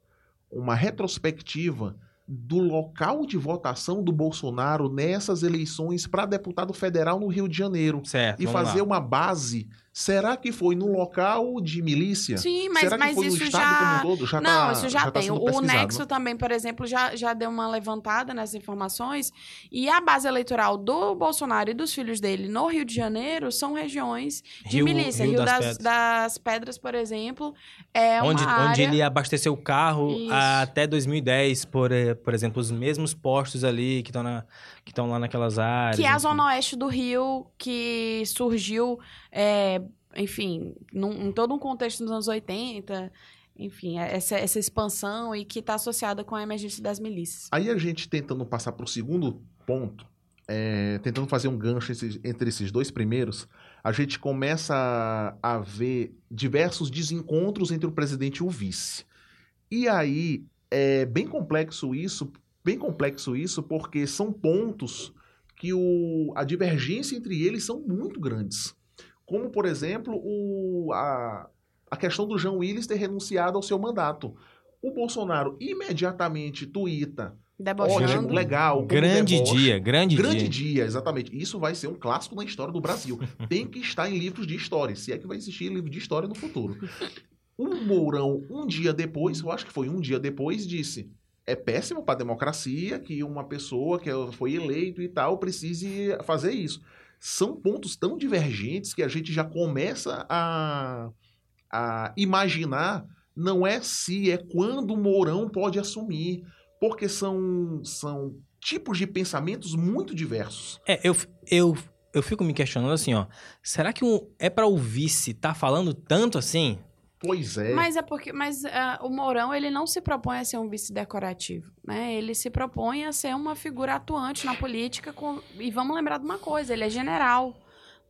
uma retrospectiva do local de votação do Bolsonaro nessas eleições para deputado federal no Rio de Janeiro. Certo. E fazer lá. uma base. Será que foi no local de milícia? Sim, mas, Será que mas foi isso no estado já. como um todo? Já não, tá, isso já, tá tem. sendo o pesquisado, Nexo né? também, por exemplo, já, já deu uma levantada nessas informações. E a base eleitoral do Bolsonaro e dos filhos dele no Rio de Janeiro são regiões de Rio- milícia. Rio Rio, das das, Pedras. das Pedras, por exemplo, é onde, uma onde área... ele abasteceu o carro Isso. até 2010, por, eh, por exemplo, os mesmos postos ali que estão na, que estão lá naquelas áreas. Que é a zona oeste do Rio, que surgiu, é, enfim, num, em todo um contexto dos anos 80, enfim, é, essa, essa expansão e que está associada com a emergência das milícias. Aí a gente tentando passar para o segundo ponto, é, tentando fazer um gancho entre esses dois primeiros, a gente começa a, a ver diversos desencontros entre o presidente e o vice. E aí é bem complexo isso, bem complexo isso, porque são pontos que o, a divergência entre eles são muito grandes. Como, por exemplo, o, a, a questão do João Willis ter renunciado ao seu mandato. O Bolsonaro imediatamente tuita Debochando. Ótimo, legal. Grande deboche. dia, grande, Grande dia. dia, exatamente. Isso vai ser um clássico na história do Brasil. Tem que estar em livros de história, se é que vai existir livro de história no futuro. O Mourão, um dia depois, eu acho que foi um dia depois, disse: é péssimo para a democracia que uma pessoa que foi eleito e tal precise fazer isso. São pontos tão divergentes que a gente já começa a, a imaginar não é se, é quando o Mourão pode assumir. Porque são, são tipos de pensamentos muito diversos. É, eu, eu, eu fico me questionando assim, ó. Será que um, é para o vice tá falando tanto assim? Pois é. Mas é porque mas, ah, o Mourão ele não se propõe a ser um vice decorativo, né? Ele se propõe a ser uma figura atuante na política com- e vamos lembrar de uma coisa, ele é general,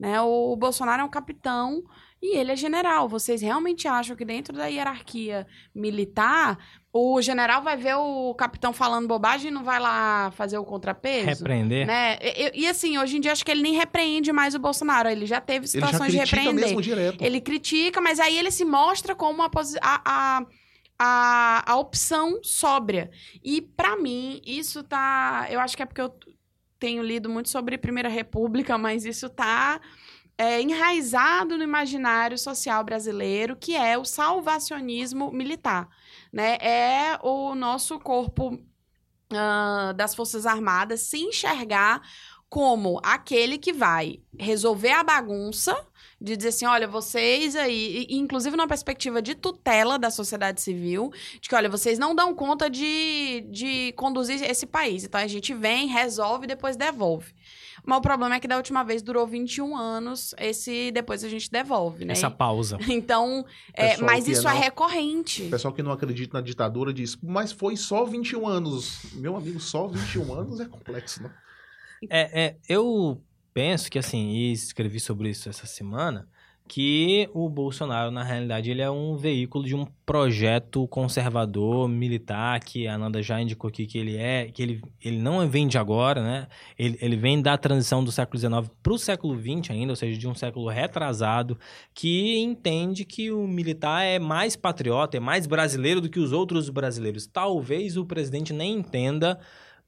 Né? O Bolsonaro é um capitão e ele é general. Vocês realmente acham que dentro da hierarquia militar, o general vai ver o capitão falando bobagem e não vai lá fazer o contrapeso? Repreender. Né? E, e, assim, hoje em dia acho que ele nem repreende mais o Bolsonaro. Ele já teve Ele já situações de repreender. mesmo direto. Ele critica, mas aí ele se mostra como a, a, a, a, a opção sóbria. E pra mim, isso tá. Eu acho que é porque eu tenho lido muito sobre Primeira República, mas isso tá. é, enraizado no imaginário social brasileiro, que é o salvacionismo militar. Né? É o nosso corpo ah, das Forças Armadas se enxergar como aquele que vai resolver a bagunça de dizer assim, olha, vocês aí, e- inclusive numa perspectiva de tutela da sociedade civil, de que, olha, vocês não dão conta de, de conduzir esse país. Então a gente vem, resolve e depois devolve. Mas o problema é que da última vez durou 21 anos, esse depois a gente devolve, né? Essa pausa. Então, é, mas que isso é é não- recorrente. O pessoal que não acredita na ditadura diz, mas foi só 21 anos. Meu amigo, só 21 anos é complexo, né? É, é, eu penso que, assim, e escrevi sobre isso essa semana, que o Bolsonaro, na realidade, ele é um veículo de um projeto conservador, militar, que a Nanda já indicou aqui que ele é, que ele, ele não vem de agora, né? Ele, ele vem da transição do século XIX para o século XX ainda, ou seja, de um século retrasado, que entende que o militar é mais patriota, é mais brasileiro do que os outros brasileiros. Talvez o presidente nem entenda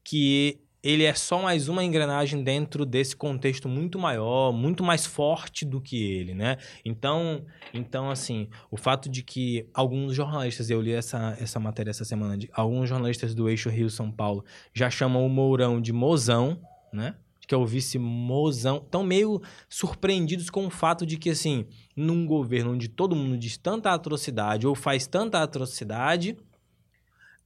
que ele é só mais uma engrenagem dentro desse contexto muito maior, muito mais forte do que ele, né? Então, então assim, o fato de que alguns jornalistas, eu li essa, essa matéria essa semana, de, alguns jornalistas do eixo Rio-São Paulo já chamam o Mourão de mozão, né? Que é o vice-mozão. Estão meio surpreendidos com o fato de que, assim, num governo onde todo mundo diz tanta atrocidade ou faz tanta atrocidade,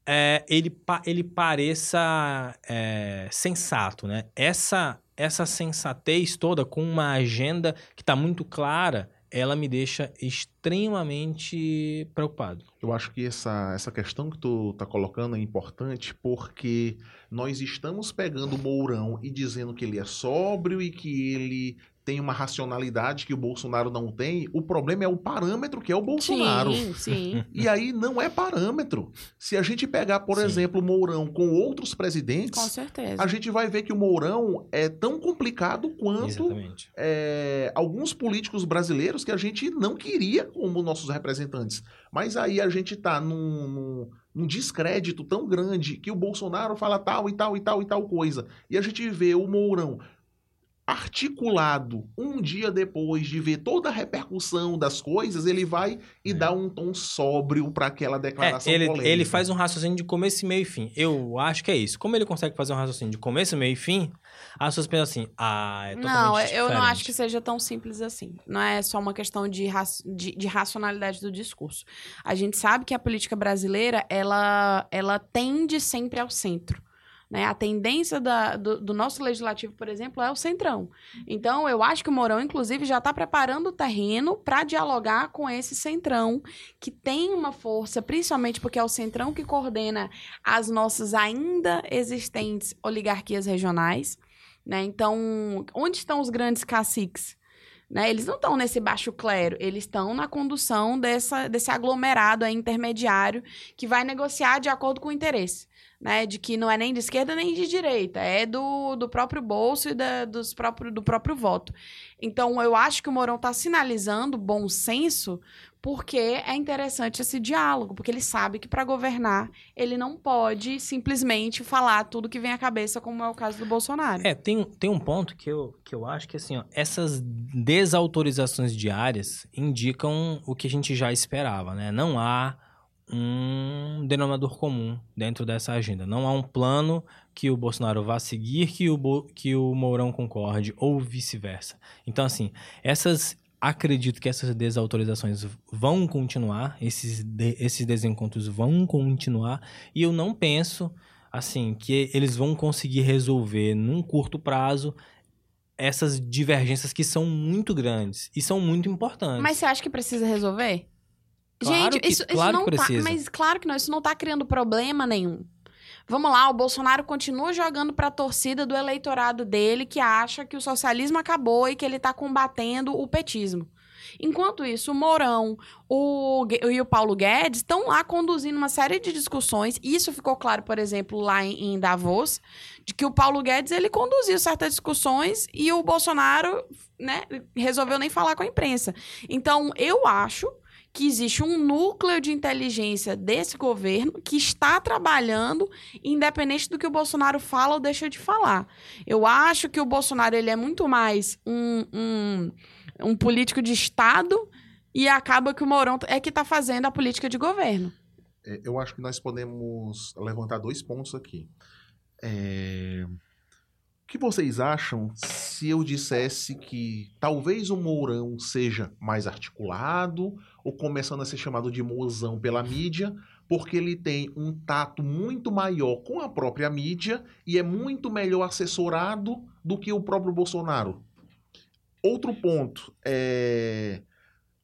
é, ele, ele pareça é, sensato, né? Essa, essa sensatez toda, com uma agenda que está muito clara, ela me deixa extremamente preocupado. Eu acho que essa, essa questão que tu tá colocando é importante porque nós estamos pegando o Mourão e dizendo que ele é sóbrio e que ele tem uma racionalidade que o Bolsonaro não tem. O problema é o parâmetro que é o Bolsonaro. Sim, sim. E aí não é parâmetro. Se a gente pegar, por Sim. exemplo, o Mourão com outros Com presidentes, certeza. a gente vai ver que o Mourão é tão complicado quanto é, alguns políticos brasileiros que a gente não queria como nossos representantes. Mas aí a gente tá num, num, num descrédito tão grande que o Bolsonaro fala tal e tal e tal e tal coisa. E a gente vê o Mourão articulado um dia depois de ver toda a repercussão das coisas, ele vai e É. dá um tom sóbrio para aquela É, declaração ele, polêmica. ele faz um raciocínio de começo, meio e fim. Eu acho que é isso. Como ele consegue fazer um raciocínio de começo, meio e fim, as pessoas pensam assim, ah, é totalmente Não, eu diferente. não acho que seja tão simples assim. Não é só uma questão de, de, de racionalidade do discurso. A gente sabe que a política brasileira, ela, ela tende sempre ao centro. Né? A tendência da- do, do nosso legislativo, por exemplo, é o centrão. Então, eu acho que o Mourão, inclusive, já está preparando o terreno para dialogar com esse centrão, que tem uma força, principalmente porque é o centrão que coordena as nossas ainda existentes oligarquias regionais. Né? Então, onde estão os grandes caciques? Né? Eles não estão nesse baixo clero, eles estão na condução dessa, desse aglomerado intermediário que vai negociar de acordo com o interesse. Né? De que não é nem de esquerda nem de direita, é do, do próprio bolso e da, dos próprio, do próprio voto. Então, eu acho que o Mourão está sinalizando bom senso porque é interessante esse diálogo, porque ele sabe que para governar ele não pode simplesmente falar tudo que vem à cabeça, como é o caso do Bolsonaro. É, tem, tem um ponto que eu, que eu acho que assim, ó, essas desautorizações diárias indicam o que a gente já esperava, né? Não há um denominador comum dentro dessa agenda. Não há um plano que o Bolsonaro vá seguir que o, Bo- que o Mourão concorde, ou vice-versa. Então, assim, essas. Acredito que essas desautorizações vão continuar, esses, de- esses desencontros vão continuar, e eu não penso assim, que eles vão conseguir resolver num curto prazo essas divergências que são muito grandes e são muito importantes. Mas você acha que precisa resolver? Claro Gente, que- isso, isso claro não que tá. precisa. Mas claro que não, isso não tá criando problema nenhum. Vamos lá, o Bolsonaro continua jogando para a torcida do eleitorado dele que acha que o socialismo acabou e que ele está combatendo o petismo. Enquanto isso, o Mourão o, e o Paulo Guedes estão lá conduzindo uma série de discussões. Isso ficou claro, por exemplo, lá em, em Davos, de que o Paulo Guedes ele conduziu certas discussões e o Bolsonaro né, resolveu nem falar com a imprensa. Então, eu acho que existe um núcleo de inteligência desse governo que está trabalhando independente do que o Bolsonaro fala ou deixa de falar. Eu acho que o Bolsonaro ele é muito mais um, um, um político de Estado e acaba que o Mourão é que está fazendo a política de governo. É, eu acho que nós podemos levantar dois pontos aqui. É, que vocês acham se eu dissesse que talvez o Mourão seja mais articulado ou começando a ser chamado de mozão pela mídia, porque ele tem um tato muito maior com a própria mídia e é muito melhor assessorado do que o próprio Bolsonaro? Outro ponto é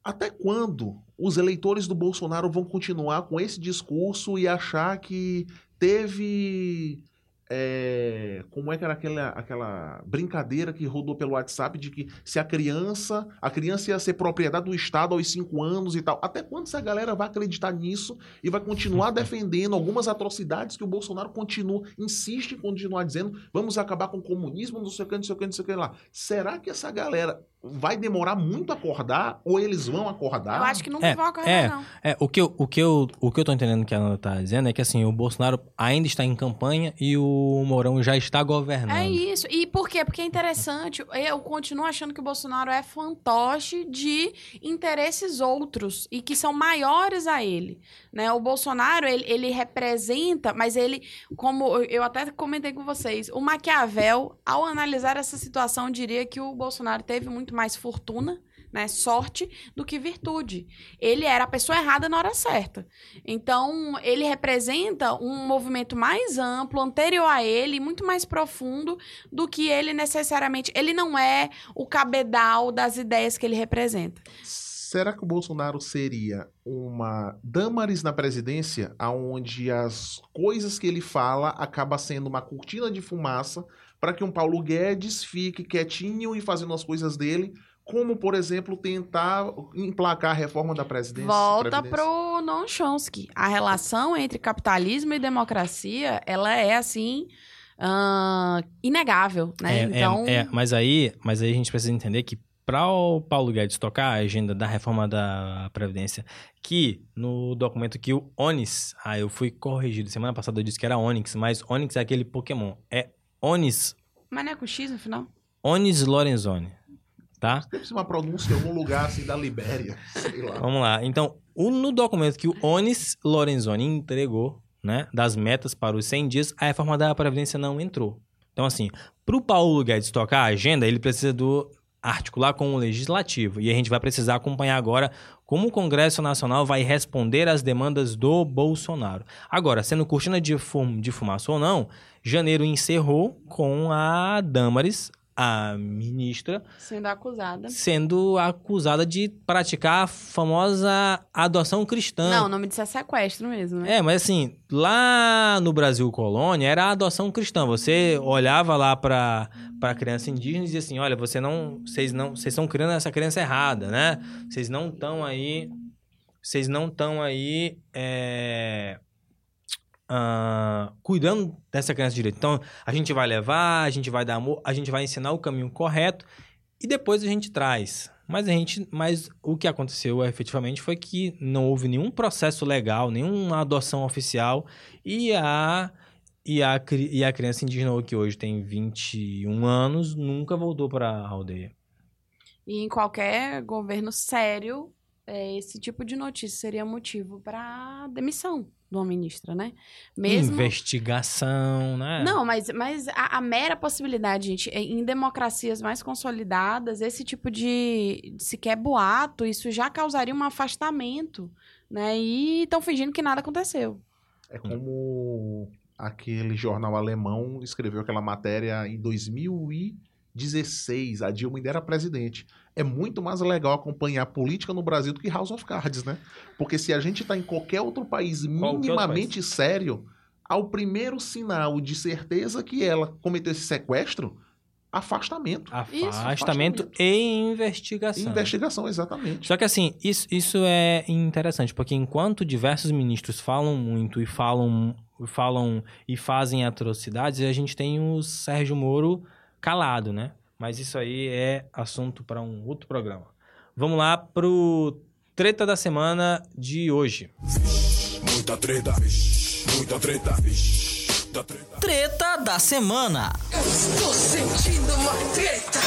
até quando os eleitores do Bolsonaro vão continuar com esse discurso e achar que teve. É, como é que era aquela, aquela brincadeira que rodou pelo WhatsApp de que se a criança. A criança ia ser propriedade do Estado aos 5 anos e tal. Até quando essa galera vai acreditar nisso e vai continuar defendendo algumas atrocidades que o Bolsonaro continua, insiste em continuar dizendo: vamos acabar com o comunismo, não sei o que, não sei o que, não sei o que lá. Será que essa galera vai demorar muito a acordar ou eles vão acordar? Eu acho que nunca É, vão acordar, é. não. É, o que, eu, o, que eu, o que eu tô entendendo que ela tá dizendo é que assim, o Bolsonaro ainda está em campanha e o Mourão já está governando. É isso. E por quê? Porque é interessante. Eu continuo achando que o Bolsonaro é fantoche de interesses outros e que são maiores a ele. Né? O Bolsonaro, ele, ele representa, mas ele, como eu- eu até comentei com vocês, o Maquiavel, ao analisar essa situação, diria que o Bolsonaro teve muito mais fortuna. Né, sorte do que virtude. Ele era a pessoa errada na hora certa. Então, ele representa um movimento mais amplo, anterior a ele, muito mais profundo do que ele necessariamente. Ele não é o cabedal das ideias que ele representa. Será que o Bolsonaro seria uma Damaris na presidência, aonde as coisas que ele fala acaba sendo uma cortina de fumaça para que um Paulo Guedes fique quietinho e fazendo as coisas dele, como, por exemplo, tentar emplacar a reforma da presidência? Volta Previdência? pro Noam Chomsky. A relação entre capitalismo e democracia, ela é assim ah, inegável, né? É, é, então, é, mas aí, mas aí a gente precisa entender que para o Paulo Guedes tocar a agenda da reforma da Previdência, que no documento que o Onis, ah, eu fui corrigido, semana passada eu disse que era Onix, mas Onix é aquele Pokémon, é Onis, mas não é com X no final? Onis Lorenzoni, tá? Deve ser uma pronúncia em algum lugar assim da Libéria, sei lá. Vamos lá. Então, o- no documento que o Onis Lorenzoni entregou, né, das metas para os 100 dias, a reforma da Previdência não entrou. Então, assim, para o Paulo Guedes tocar a agenda, ele precisa do articular com o Legislativo. E a gente vai precisar acompanhar agora como o Congresso Nacional vai responder às demandas do Bolsonaro. Agora, sendo cortina de, fum, de fumaça ou não, janeiro encerrou com a Damares, a ministra, Sendo acusada. sendo acusada de praticar a famosa adoção cristã. Não, o nome disso é sequestro mesmo, né? É, mas assim, lá no Brasil colônia era a adoção cristã. Você olhava lá pra, pra criança indígena e dizia assim: olha, você não. Vocês não. Vocês estão criando essa criança errada, né? Vocês não estão aí. Vocês não estão aí. é, ah, cuidando dessa criança direito. Então, a gente vai levar, a gente vai dar amor, a gente vai ensinar o caminho correto e depois a gente traz. Mas a gente, mas o que aconteceu efetivamente foi que não houve nenhum processo legal, nenhuma adoção oficial e a e a, e a criança indígena que hoje tem 21 anos nunca voltou para a aldeia. E em qualquer governo sério, é, esse tipo de notícia seria motivo para demissão de uma ministra, né? Mesmo. Investigação, né? Não, mas, mas a, a mera possibilidade, gente, é, em democracias mais consolidadas, esse tipo de, de sequer boato, isso já causaria um afastamento, né? E estão fingindo que nada aconteceu. É como aquele jornal alemão escreveu aquela matéria em 2016. A Dilma ainda era presidente. É muito mais legal acompanhar a política no Brasil do que House of Cards, né? Porque se a gente tá em qualquer outro país outro minimamente sério, Ao primeiro sinal de certeza que ela cometeu esse sequestro, afastamento. Afastamento, afastamento. e investigação. Investigação, exatamente. Só que assim, isso, isso é interessante, porque enquanto diversos ministros falam muito e falam, falam e fazem atrocidades, a gente tem o Sérgio Moro calado, né? Mas isso aí é assunto para um outro programa. Vamos lá pro treta da semana de hoje. Muita treta, muita treta, muita treta. Treta da semana. Estou sentindo uma treta.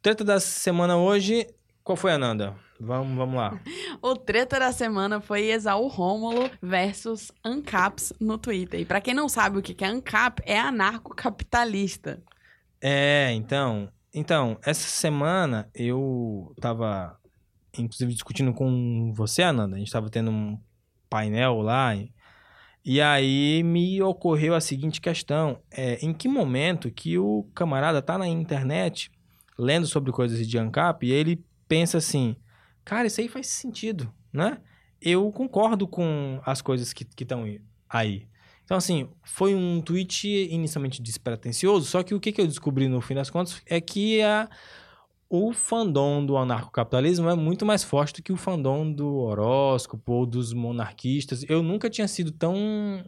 Treta da semana hoje, qual foi, Ananda? Vamos, vamos lá. O treta da semana foi Exaú Rômulo versus ANCAPs no Twitter. E pra quem não sabe o que que é ANCAP, é anarcocapitalista. É, então, então, essa semana eu tava, inclusive, discutindo com você, Ananda. A gente tava tendo um painel lá. E, e aí me ocorreu a seguinte questão: é, em que momento que o camarada tá na internet lendo sobre coisas de ANCAP e ele pensa assim, cara, isso aí faz sentido, né? Eu concordo com as coisas que estão aí. Então, assim, foi um tweet inicialmente despretensioso, só que o que, que eu descobri no fim das contas é que a, o fandom do anarcocapitalismo é muito mais forte do que o fandom do horóscopo ou dos monarquistas. Eu nunca tinha sido tão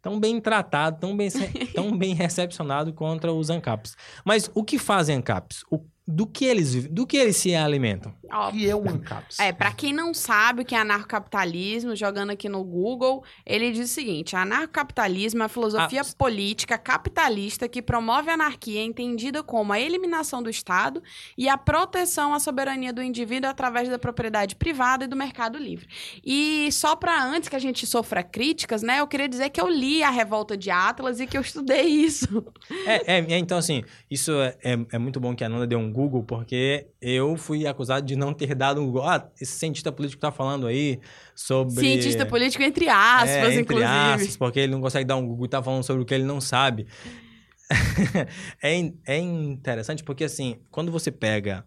tão bem tratado, tão bem, tão bem recepcionado contra os ANCAPs. Mas o que fazem ANCAPs? O, do que eles vivem? Do que eles se alimentam? Ó, O que é o ANCAPS? É, pra quem não sabe o que é anarcocapitalismo, jogando aqui no Google, ele diz o seguinte: anarcocapitalismo é a filosofia Ah, política capitalista que promove a anarquia entendida como a eliminação do Estado e a proteção à soberania do indivíduo através da propriedade privada e do mercado livre. E só pra antes que a gente sofra críticas, né, eu queria dizer que eu li a Revolta de Atlas e que eu estudei isso. É, é, é, então, assim, isso é, é, é muito bom que a Nanda deu um Google, porque eu fui acusado de não ter dado um Google. Ah, esse cientista político tá falando aí sobre... Cientista político entre aspas, é, entre inclusive. aspas, porque ele não consegue dar um Google e tá falando sobre o que ele não sabe. é, é interessante porque, assim, quando você pega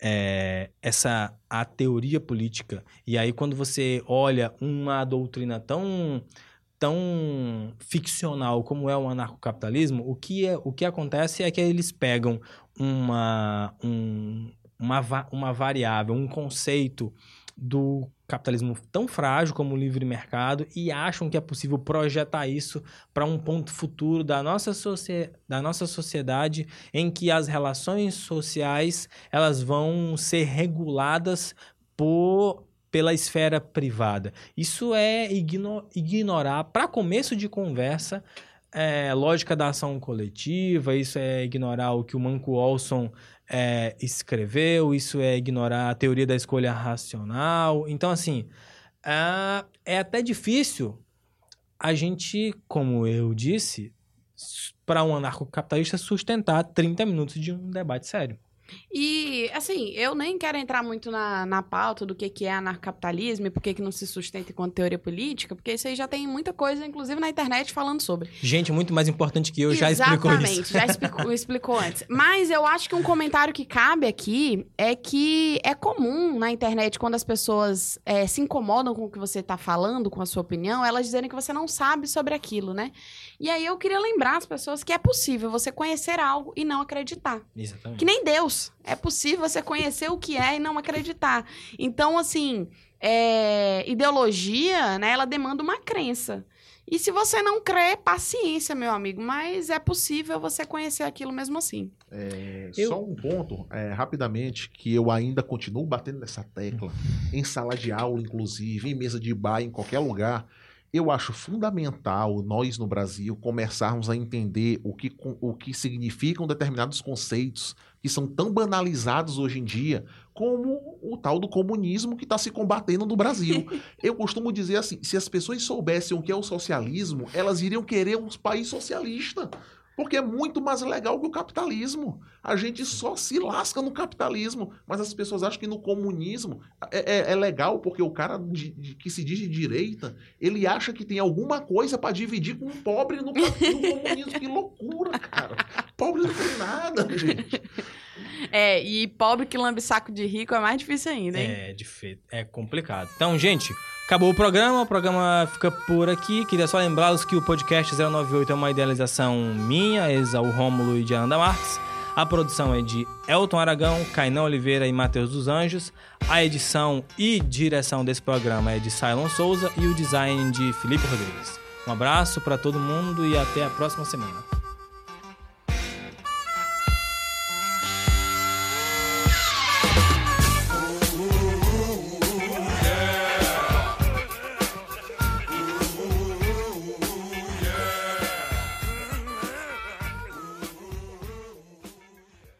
é, essa a teoria política e aí quando você olha uma doutrina tão tão ficcional como é o anarcocapitalismo, o que, é, o que acontece é que eles pegam uma, um- uma, uma variável, um conceito do capitalismo tão frágil como o livre mercado e acham que é possível projetar isso para um ponto futuro da nossa, da nossa sociedade em que as relações sociais elas vão ser reguladas por pela esfera privada. Isso é igno- ignorar, para começo de conversa, é, lógica da ação coletiva, isso é ignorar o que o Manco Olson é, escreveu, isso é ignorar a teoria da escolha racional. Então, assim, ah, é até difícil a gente, como eu disse, para um anarcocapitalista sustentar 30 minutos de um debate sério. E, assim, eu nem quero entrar muito na, na pauta do que, que é anarcapitalismo e por que, que não se sustenta enquanto teoria política, porque isso aí já tem muita coisa, inclusive na internet, falando sobre. Gente muito mais importante que eu já explicou Exatamente, isso. já explicou, explicou antes. Mas eu acho que um comentário que cabe aqui é que é comum na internet, quando as pessoas é, se incomodam com o que você está falando, com a sua opinião, elas dizerem que você não sabe sobre aquilo, né? E aí eu queria lembrar as pessoas que é possível você conhecer algo e não acreditar. Exatamente. Que nem Deus. É possível você conhecer o que é e não acreditar. Então, assim, é, ideologia, né, ela demanda uma crença. E se você não crê, paciência, meu amigo. Mas é possível você conhecer aquilo mesmo assim. É, Eu- Só um ponto, é, rapidamente, que eu ainda continuo batendo nessa tecla, em sala de aula, inclusive, em mesa de bar, em qualquer lugar. Eu acho fundamental nós no Brasil começarmos a entender o que, com- o que significam determinados conceitos que são tão banalizados hoje em dia, como o tal do comunismo que está se combatendo no Brasil. Eu costumo dizer assim: se as pessoas soubessem o que é o socialismo, elas iriam querer um país socialista. Porque é muito mais legal que o capitalismo. A gente só se lasca no capitalismo. Mas as pessoas acham que no comunismo é, é- é legal, porque o cara de- de- que se diz de direita, ele acha que tem alguma coisa para dividir com um pobre no, no comunismo. Que loucura, cara. Pobre não tem nada, gente. É, e pobre que lambe saco de rico é mais difícil ainda, hein? É, feito, é complicado. Então, gente, Acabou o programa, o programa fica por aqui. Queria só lembrá-los que o podcast 098 é uma idealização minha, Exal Rômulo e de Ananda Marques. A produção é de Elton Aragão, Cainão Oliveira e Matheus dos Anjos. A edição e direção desse programa é de Cylon Souza e o design de Felipe Rodrigues. Um abraço para todo mundo e até a próxima semana.